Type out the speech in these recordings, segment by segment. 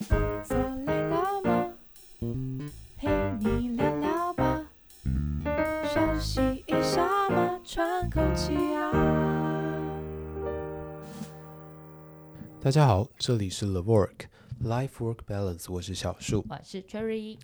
坐累了吗？陪你聊聊吧，休息一下嘛，喘口气啊。大家好，这里是 The Work Life Work Balance，我是小树，我是 Cherry。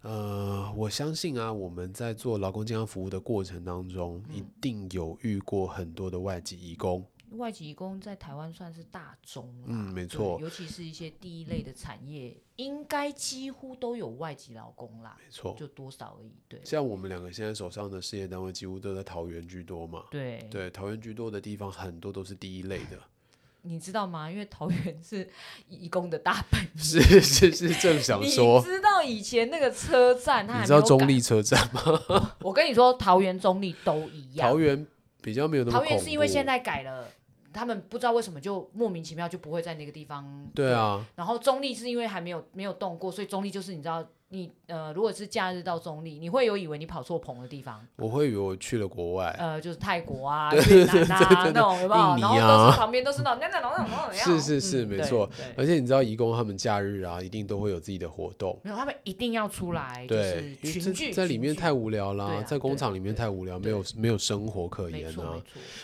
呃，我相信啊，我们在做劳工健康服务的过程当中，嗯、一定有遇过很多的外籍移工。外籍移工在台湾算是大宗，嗯，没错，尤其是一些第一类的产业，应该几乎都有外籍劳工啦。没错，就多少而已。对，像我们两个现在手上的事业单位，几乎都在桃园居多嘛。对对，桃园居多的地方，很多都是第一类的。你知道吗？因为桃园是移工的大本营。是 是是，正想说。你知道以前那个车站，它你知道中立车站吗？我跟你说，桃园、中立都一样。桃园比较没有那么。桃园是因为现在改了。他们不知道为什么就莫名其妙就不会在那个地方。对啊。然后中立是因为还没有没有动过，所以中立就是你知道。你呃，如果是假日到中立，你会有以为你跑错棚的地方？我会以为我去了国外，呃，就是泰国啊、越南啊那种，有没有？印尼啊，然后都是旁边都是那种那种那种那种。是是是，嗯、没错。而且你知道，义工他们假日啊，一定都会有自己的活动。没有，他们一定要出来，对，就是群聚在里面太无聊啦，啊、在工厂里面太无聊，没有没有生活可言啊。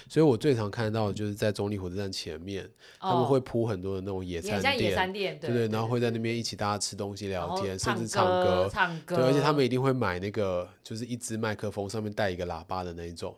所以我最常看到的就是在中立火车站前面，他们会铺很多的那种野餐垫，野餐垫，对对，然后会在那边一起大家吃东西、聊天，甚至唱歌，唱歌。对，而且他们一定会买那个，就是一支麦克风上面带一个喇叭的那一种。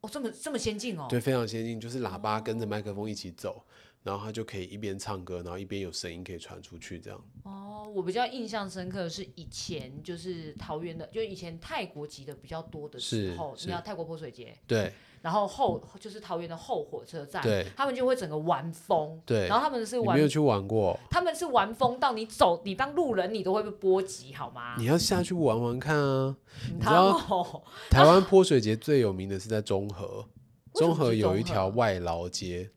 哦，这么这么先进哦。对，非常先进，就是喇叭跟着麦克风一起走，哦，然后他就可以一边唱歌，然后一边有声音可以传出去，这样。哦，我比较印象深刻的是以前就是桃园的，就以前泰国籍的比较多的时候，你知道泰国泼水节。对。然后后就是桃园的后火车站，对，他们就会整个玩疯，对，然后他们是玩，没有去玩过，他们是玩疯到你走，你当路人你都会被波及，好吗？你要下去玩玩看啊！嗯、你知道台湾泼水节最有名的是在中和，中和有一条外劳街。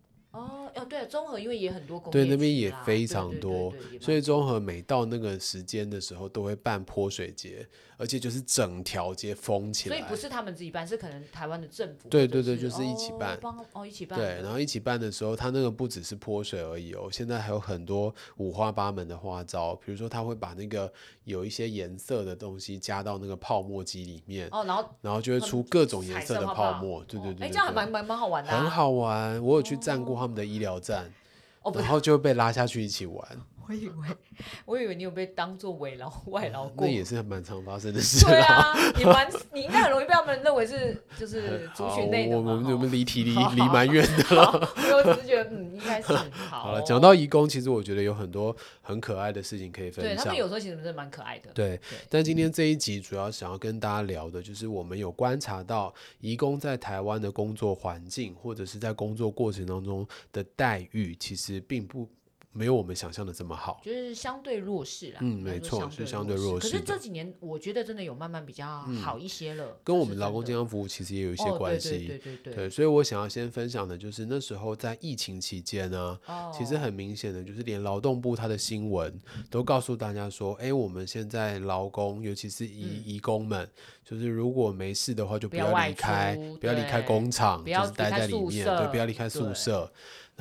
对，综合因为也很多工业，对，那边也非常多，对对对对，所以综合每到那个时间的时候都会办泼水节，而且就是整条街封起来。所以不是他们自己办，是可能台湾的政府。对对对，就是一起办。哦，哦，一起办。对，然后一起办的时候，他那个不只是泼水而已哦，现在还有很多五花八门的花招，比如说他会把那个有一些颜色的东西加到那个泡沫机里面，哦，然后然后就会出各种颜色的泡沫。对对对，对，哎，这样还蛮蛮蛮好玩的，啊。很好玩，我有去站过他们的医疗站。哦、然后就被拉下去一起玩。我以为，我以为你有被当做伪劳 外劳过。那也是蛮常发生的 事。对啊，你蛮 你应该很容易被他们认为是就是族群内的。我们我们离题离离蛮远的了。我只是觉得嗯，应该是好。好了，讲到移工，其实我觉得有很多很可爱的事情可以分享。对，他们有时候其实真的蛮可爱的。对，但今天这一集主要想要跟大家聊的就是我们有观察到移工在台湾的工作环境，或者是在工作过程当中的待遇，其实并不。没有我们想象的这么好，就是相对弱势啦。嗯，没错，是相对弱势。可是这几年，我觉得真的有慢慢比较好一些了。嗯、跟我们劳工健康服务其实也有一些关系。哦、对，对，对，对，对，对，对，所以我想要先分享的就是那时候在疫情期间呢、啊哦，其实很明显的就是连劳动部它的新闻都告诉大家说，哎，我们现在劳工，尤其是移移工们、嗯，就是如果没事的话，就不要离开，不要，不要离开工厂，就是待在里面，对，不要离开宿舍。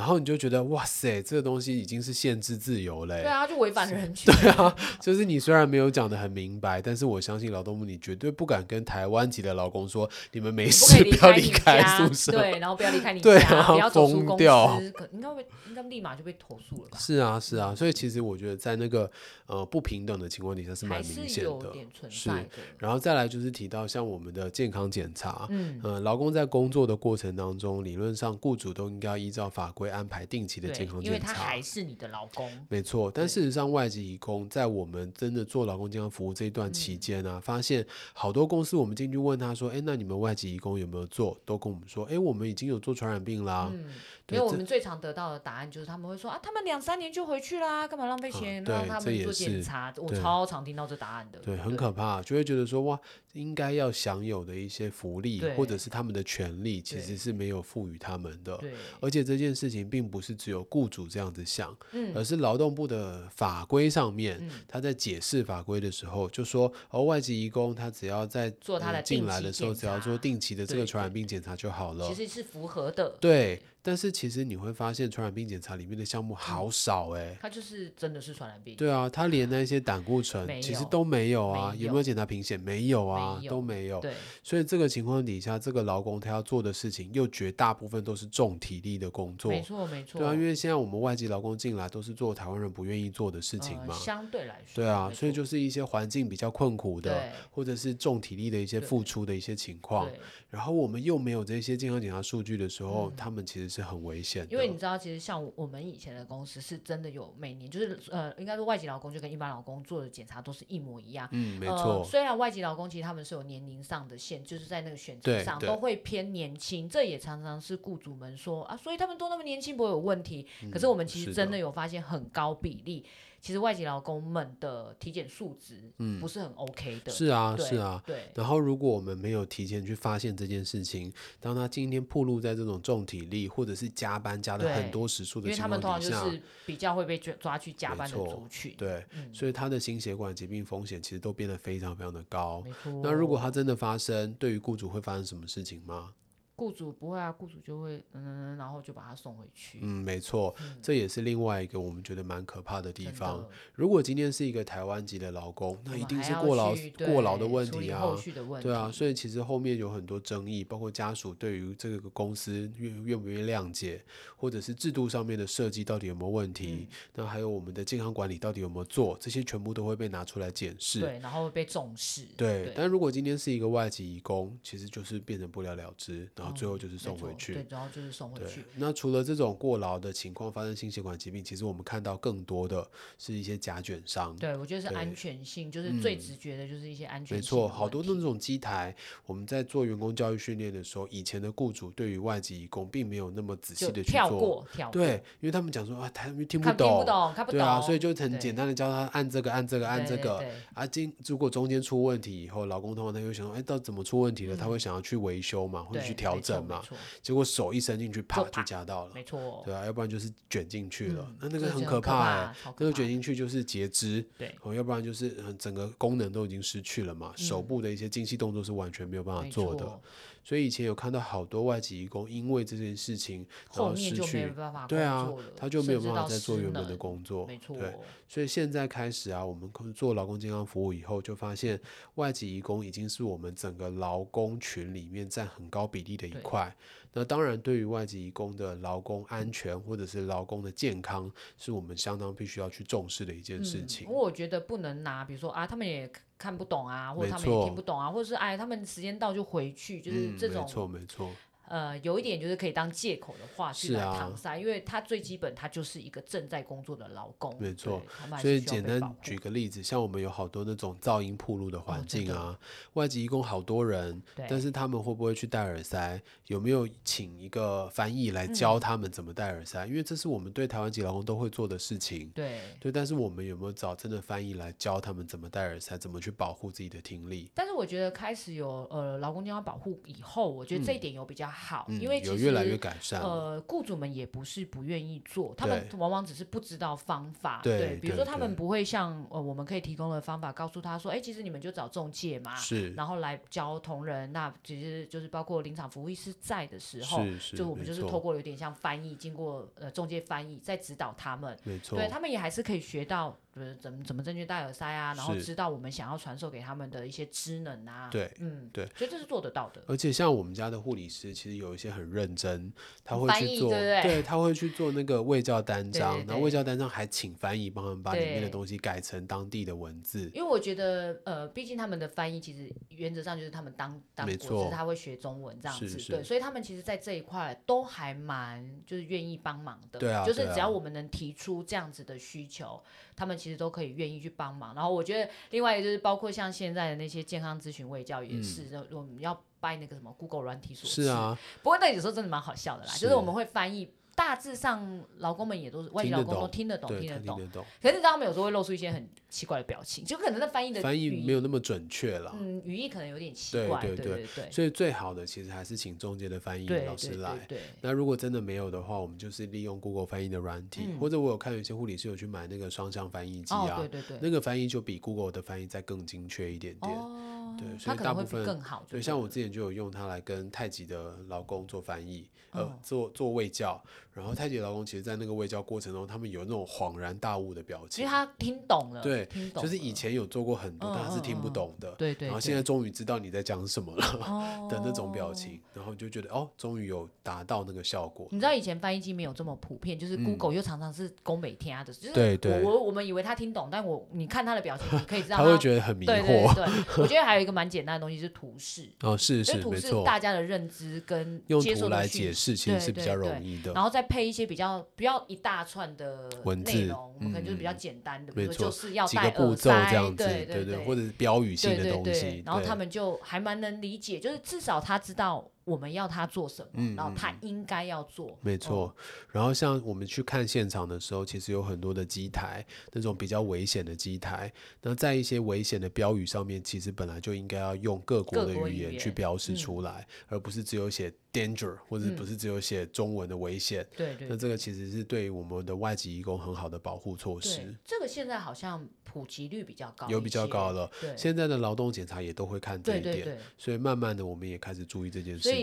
然后你就觉得哇塞，这个东西已经是限制自由嘞。对啊，就违反人权。对啊，就是你虽然没有讲的很明白，但是我相信劳动部你绝对不敢跟台湾籍的劳工说，你们没事不，不要离开宿舍，对，然后不要离开你家，对啊，不要走出公司，疯可应该会应该立马就被投诉了吧？是啊，是啊，所以其实我觉得在那个呃不平等的情况底下是蛮明显的，是。然后再来就是提到像我们的健康检查，嗯，呃，劳工在工作的过程当中，理论上雇主都应该要依照法规。安排定期的健康检查，因为他还是你的劳工，没错。但事实上，外籍移工在我们真的做劳工健康服务这一段期间呢、啊嗯，发现好多公司，我们进去问他说：“哎，那你们外籍移工有没有做？”都跟我们说：“哎，我们已经有做传染病啦。嗯”因为我们最常得到的答案就是他们会说：“啊，他们两三年就回去啦，干嘛浪费钱让他们做检查？”我超常听到这答案的，对，很可怕，就会觉得说：“哇，应该要享有的一些福利或者是他们的权利，其实是没有赋予他们的。”对，而且这件事情。并不是只有雇主这样子想，嗯、而是劳动部的法规上面，嗯、他在解释法规的时候就说，哦，外籍移工他只要在做他的进来的时候，只要做定期的这个传染病检查就好了。其实是符合的。对，但是其实你会发现，传染病检查里面的项目好少哎、欸。它就是真的是传染病。对啊，它连那些胆固醇其实都没有啊，有，有没有检查贫血？没有啊没有，都没有。对。所以这个情况底下，这个劳工他要做的事情，又绝大部分都是重体力的工作。没错没错。对啊，因为现在我们外籍劳工进来都是做台湾人不愿意做的事情嘛。呃、相对来说。对啊，所以就是一些环境比较困苦的，或者是重体力的一些付出的一些情况。然后我们又没有这些健康检查数据的时候，嗯、他们其实是很危险的。因为你知道，其实像我们以前的公司是真的有每年就是呃，应该说外籍劳工就跟一般劳工做的检查都是一模一样。嗯，没错。呃、虽然外籍劳工其实他们是有年龄上的限，就是在那个选择上都会偏年轻，这也常常是雇主们说啊，所以他们都那么年轻不会有问题。可是我们其实真的有发现很高比例。嗯其实外籍劳工们的体检数值不是很 OK 的。嗯、是啊，是啊。对。然后，如果我们没有提前去发现这件事情，当他今天暴露在这种重体力或者是加班加的很多时数的情况下，因为他们通常就是比较会被抓去加班的族群。对、嗯，所以他的心血管疾病风险其实都变得非常非常的高。那如果他真的发生，对于雇主会发生什么事情吗？雇主不会啊，雇主就会嗯，然后就把他送回去。嗯，没错，嗯，这也是另外一个我们觉得蛮可怕的地方。如果今天是一个台湾籍的劳工，那一定是过劳过劳的问题啊，对啊，所以其实后面有很多争议，包括家属对于这个公司愿愿不愿意谅解，或者是制度上面的设计到底有没有问题，嗯，那还有我们的健康管理到底有没有做，这些全部都会被拿出来检视，对，然后会被重视。对，对但如果今天是一个外籍移工，其实就是变成不了了之，然后。最后就是送回去，对，然后就是送回去。那除了这种过劳的情况发生心血管疾病，其实我们看到更多的是一些甲卷伤。对，我觉得是安全性，就是最直觉的，就是一些安全性。嗯、没错，好多那种机台，我们在做员工教育训练的时候，以前的雇主对于外籍移工并没有那么仔细的去做，跳过，跳过。对，因为他们讲说啊，他们听不懂，听不懂，看不懂，对啊，所以就很简单的教他按这个，按这个，按这个。对对对啊，今如果中间出问题以后，劳工通常他会想说，哎，到怎么出问题了？嗯、他会想要去维修嘛，或者去调整嘛。结果手一伸进去，啪就夹到了，没错，对啊，要不然就是卷进去了，嗯、那那个很可怕哎、欸，那个卷进去就是截肢，对，哦，要不然就是整个功能都已经失去了嘛，嗯、手部的一些精细动作是完全没有办法做的。所以以前有看到好多外籍移工，因为这件事情然后失去，对啊，他就没有办法再做原本的工作，没错。对，所以现在开始啊，我们做劳工健康服务以后，就发现外籍移工已经是我们整个劳工群里面占很高比例的一块。那当然，对于外籍移工的劳工安全或者是劳工的健康，是我们相当必须要去重视的一件事情。嗯，我觉得不能拿，比如说啊，他们也。看不懂啊，或者他们也听不懂啊，或者是哎，他们时间到就回去，就是这种。没错，没错。呃，有一点就是可以当借口的话去来搪塞，因为他最基本他就是一个正在工作的劳工。没错，所以简单举个例子，像我们有好多那种噪音铺路的环境啊，哦、外籍移工好多人，但是他们会不会去戴耳塞？有没有请一个翻译来教他们怎么戴耳塞？嗯、因为这是我们对台湾籍劳工都会做的事情。对对，但是我们有没有找真的翻译来教他们怎么戴耳塞，怎么去保护自己的听力？但是我觉得开始有呃劳工健康保护以后，我觉得这一点有比较好。好，嗯，因为其实有越来越改善。呃，雇主们也不是不愿意做，他们往往只是不知道方法。对，对比如说他们不会像呃，我们可以提供的方法，告诉他说，哎，其实你们就找中介嘛，是，然后来教同仁。那其实就是包括临场服务医师在的时候，就我们就是透过有点像翻译，经过呃中介翻译，再指导他们。没错，对他们也还是可以学到。就是怎么怎么正确戴耳塞啊，然后知道我们想要传授给他们的一些知能啊。对，嗯，对，所以这是做得到的。而且像我们家的护理师，其实有一些很认真，他会去做，对，对，对，他会去做那个卫教单张，然后卫教单张还请翻译帮他们把里面的东西改成当地的文字。因为我觉得，呃，毕竟他们的翻译其实原则上就是他们当当国师，他会学中文这样子，是是对，所以他们其实，在这一块都还蛮就是愿意帮忙的。对啊，就是只要我们能提出这样子的需求。他们其实都可以愿意去帮忙，然后我觉得另外一个就是包括像现在的那些健康咨询卫教也是，嗯、我们要拜那个什么 Google 软体所赐。是啊，不过那有时候真的蛮好笑的啦，就是我们会翻译。大致上，老公们也都是外籍劳工都听得懂，听得懂。听得懂。可是你知道他们有时候会露出一些很奇怪的表情，就可能那翻译的翻译没有那么准确了。嗯，语义可能有点奇怪。对对对，对，对，对。所以最好的其实还是请中介的翻译老师来。对，对，对，对。那如果真的没有的话，我们就是利用 Google 翻译的软体，嗯、或者我有看有些护理师有去买那个双向翻译机啊。哦、对对对。那个翻译就比 Google 的翻译再更精确一点点。哦对，所以大部分更好。对，像我之前就有用它来跟太极的老公做翻译，呃，做做卫教。然后太极劳工其实，在那个卫教过程中，他们有那种恍然大悟的表情，因为他听懂了。对，就是以前有做过很多，但他是听不懂的。对对。然后现在终于知道你在讲什么了 的那种表情，然后就觉得哦，终于有达到那个效果。你知道以前翻译机没有这么普遍，就是 Google 又常常是宫美听的，就是对对。我我们以为他听懂，但我你看他的表情，你可以知道 他会觉得很迷惑。对，我觉得还有一个蛮简单的东西是图示。哦，是是图示。大家的认知跟用图来解释其实是比较容易的。然后再配一些比较。不要一大串的内容，我们可能就是比较简单的，比如说就是要戴耳塞，对对对，或者是标语性的东西，然后他们就还蛮能理解，就是至少他知道。我们要他做什么，嗯、然后他应该要做。没错，嗯、然后像我们去看现场的时候，其实有很多的机台，那种比较危险的机台。那在一些危险的标语上面，其实本来就应该要用各国的语言去标示出来，嗯、而不是只有写 danger，或者不是只有写中文的危险。对。那这个其实是对我们的外籍义工很好的保护措施。这个现在好像普及率比较高，有比较高了。对现在的劳动检查也都会看这一点，对对对，所以慢慢的我们也开始注意这件事情。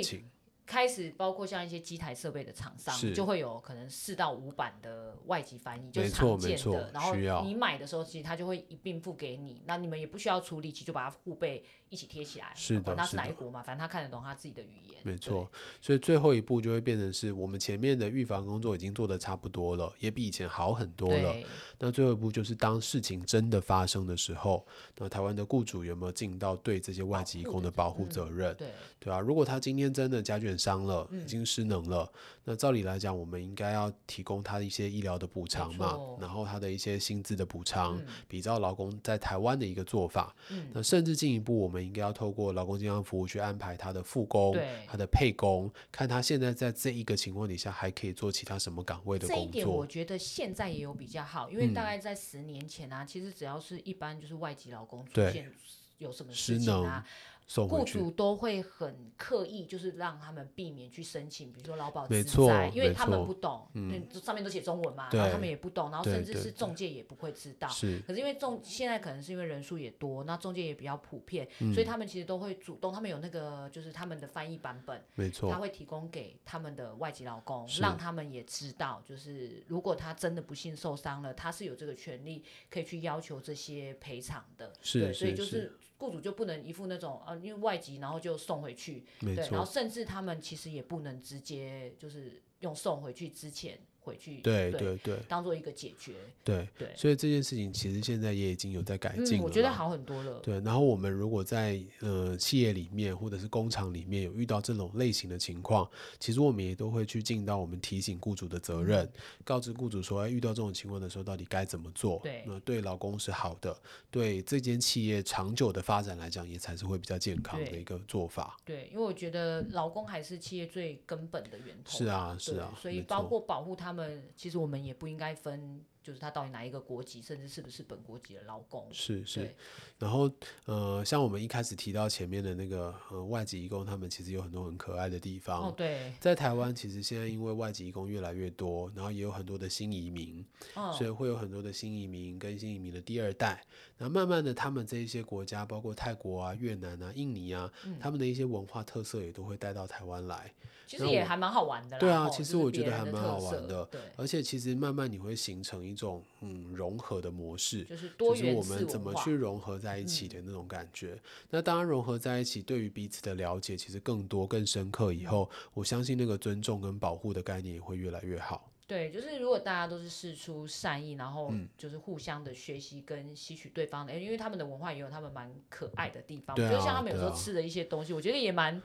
开始包括像一些机台设备的厂商，就会有可能四到五版的外籍翻译，就是常见的。然后你买的时候，其实他就会一并付给你，那你们也不需要处理，其实就把它护贝一起贴起来。是的，那是哪一国嘛？反正他看得懂他自己的语言。没错，所以最后一步就会变成是我们前面的预防工作已经做得差不多了，也比以前好很多了。那最后一步就是当事情真的发生的时候，那台湾的雇主有没有尽到对这些外籍移工的保护责任？对对啊，如果他今天真的家卷伤了，已经失能了，那照理来讲，我们应该要提供他一些医疗的补偿嘛，然后他的一些薪资的补偿，比照劳工在台湾的一个做法。那甚至进一步，我们应该要透过劳工健康服务去安排他的复工，他的配工，看他现在在这一个情况底下还可以做其他什么岗位的工作。这一点我觉得现在也有比较好，因为大概在十年前啊，其实只要是一般就是外籍劳工出现有什么事情啊。雇主都会很刻意，就是让他们避免去申请，比如说劳保资灾，因为他们不懂，嗯，上面都写中文嘛，然后他们也不懂，然后甚至是中介也不会知道。是，可是因为中现在可能是因为人数也多，那中介也比较普遍，所以他们其实都会主动，他们有那个就是他们的翻译版本，没错，他会提供给他们的外籍劳工，让他们也知道，就是如果他真的不幸受伤了，他是有这个权利可以去要求这些赔偿的。是，所以就是。雇主就不能一副那种呃，因为外籍，然后就送回去，对，然后甚至他们其实也不能直接就是用送回去之前。回去对对对，当做一个解决对对，所以这件事情其实现在也已经有在改进了，我觉得好很多了。对，然后我们如果在呃企业里面或者是工厂里面有遇到这种类型的情况，其实我们也都会去尽到我们提醒雇主的责任，告知雇主说，哎，遇到这种情况的时候到底该怎么做？对，那对劳工是好的，对这间企业长久的发展来讲，也才是会比较健康的一个做法。对，因为我觉得劳工还是企业最根本的源头。是啊，是啊，所以包括保护他们。其实我们也不应该分，就是他到底哪一个国籍，甚至是不是本国籍的劳工。是是，然后呃，像我们一开始提到前面的那个呃外籍移工，他们其实有很多很可爱的地方。哦，对，在台湾其实现在因为外籍移工越来越多，然后也有很多的新移民，哦，所以会有很多的新移民跟新移民的第二代。然后慢慢的，他们这一些国家，包括泰国啊、越南啊、印尼啊，嗯，他们的一些文化特色也都会带到台湾来。其实也还蛮好玩的啦。对啊，其实我觉得还蛮好玩的。对，而且其实慢慢你会形成一种嗯融合的模式，就是多元，就是我们怎么去融合在一起的那种感觉。嗯、那当然融合在一起，对于彼此的了解其实更多更深刻以后，嗯、我相信那个尊重跟保护的概念也会越来越好。对，就是如果大家都是事出善意，然后就是互相的学习跟吸取对方的，嗯、因为他们的文化也有他们蛮可爱的地方。就像他们有时候吃的一些东西，啊、我觉得也蛮。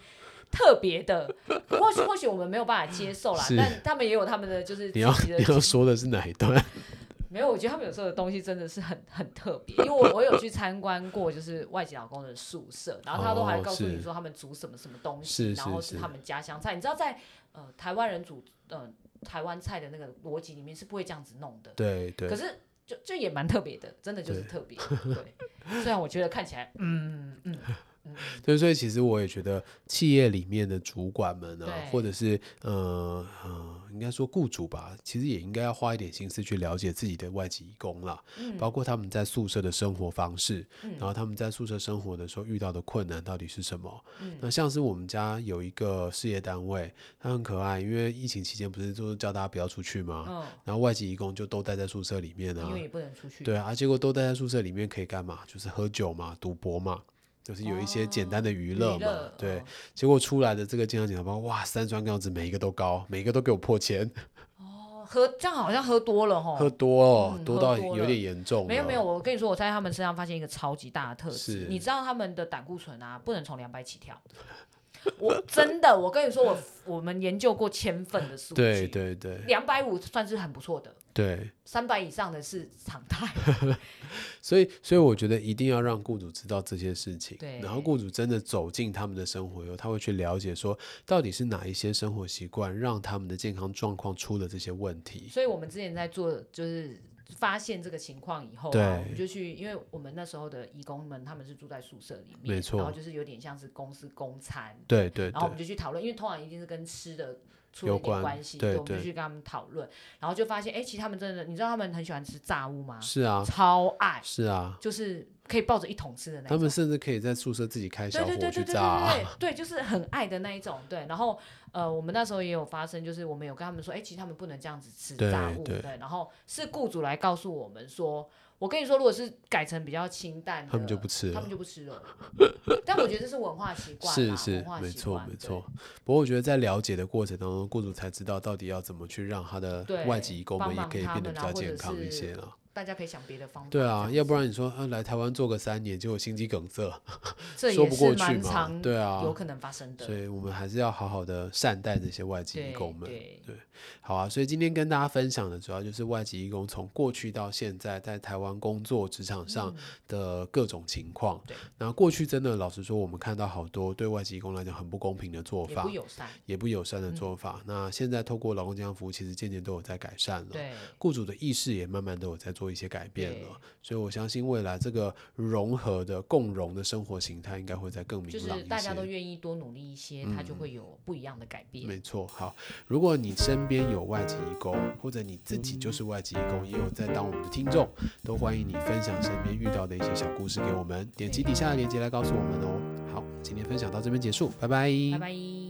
特别的，或许或许我们没有办法接受啦，但他们也有他们的就是的。你要你要说的是哪一段？没有，我觉得他们有时候的东西真的是很很特别，因为我我有去参观过，就是外籍老公的宿舍，然后他都还告诉你说他们煮什么什么东西，然后是他们家乡菜。你知道在呃台湾人煮呃台湾菜的那个逻辑里面是不会这样子弄的。对对。可是就就也蛮特别的，真的就是特别。对，对。虽然我觉得看起来嗯嗯。嗯对，所以其实我也觉得企业里面的主管们呢、啊，或者是呃该说雇主吧，其实也应该要花一点心思去了解自己的外籍义工啦，嗯、包括他们在宿舍的生活方式，嗯、然后他们在宿舍生活的时候遇到的困难到底是什么。嗯、那像是我们家有一个事业单位，他很可爱，因为疫情期间不是就是叫大家不要出去吗？哦、然后外籍义工就都待在宿舍里面啊，因为也不能出去。对啊，结果都待在宿舍里面可以干嘛？就是喝酒嘛，赌博嘛。就是有一些简单的娱乐嘛，哦、对，哦、结果出来的这个健康检查报告，哇，三酸甘油酯每一个都高，每一个都给我破千。哦，喝这样好像喝多了哦，喝多哦，嗯、多到有点严重。没有没有，我跟你说，我在他们身上发现一个超级大的特质，你知道他们的胆固醇啊，不能从两百起跳。我真的，我跟你说，我我们研究过千份的数据，对对对，两百五算是很不错的，对，三百以上的是常态。所以，所以我觉得一定要让雇主知道这些事情，对，然后雇主真的走进他们的生活以后，他会去了解说，到底是哪一些生活习惯让他们的健康状况出了这些问题。所以我们之前在做就是。发现这个情况以后、啊，对我们就去，因为我们那时候的义工们他们是住在宿舍里面，没错，然后就是有点像是公司公餐，对，对对，然后我们就去讨论，因为通常一定是跟吃的出了一点关系，我们就去跟他们讨论，然后就发现，哎，其实他们真的，你知道他们很喜欢吃炸物吗？是啊，超爱，是啊，就是。可以抱着一桶吃的那种，他们甚至可以在宿舍自己开小火去炸，对，就是很爱的那一种，对。然后，呃，我们那时候也有发生，就是我们有跟他们说，哎，其实他们不能这样子吃炸物，对。然后是雇主来告诉我们说，我跟你说，如果是改成比较清淡，他们就不吃了，他们就不吃肉。但我觉得这是文化习惯，是是，没错没错。不过我觉得在了解的过程当中，雇主才知道到底要怎么去让他的外籍移工们也可以变得比较健康一些了。大家可以想别的方法。对啊，要不然你说啊，来台湾做个三年，结果心肌梗塞，说不过去嘛，对啊，有可能发生的。所以我们还是要好好的善待这些外籍义工们。对，对，好啊。所以今天跟大家分享的主要就是外籍义工从过去到现在在台湾工作职场上的各种情况。对。那过去真的，老实说，我们看到好多对外籍义工来讲很不公平的做法，也不友善，也不友善的做法。那现在透过劳工健康服务，其实渐渐都有在改善了。对。雇主的意识也慢慢都有在做一些改变了。所以，我相信未来这个融合的共融的生活形态，应该会在更明朗大家都愿意多努力一些，嗯、它就会有不一样的改变。没错。好，如果你身边有外籍义工，或者你自己就是外籍义工，也有在当我们的听众，都欢迎你分享身边遇到的一些小故事给我们，点击底下的链接来告诉我们哦。好，今天分享到这边结束，拜拜。拜拜。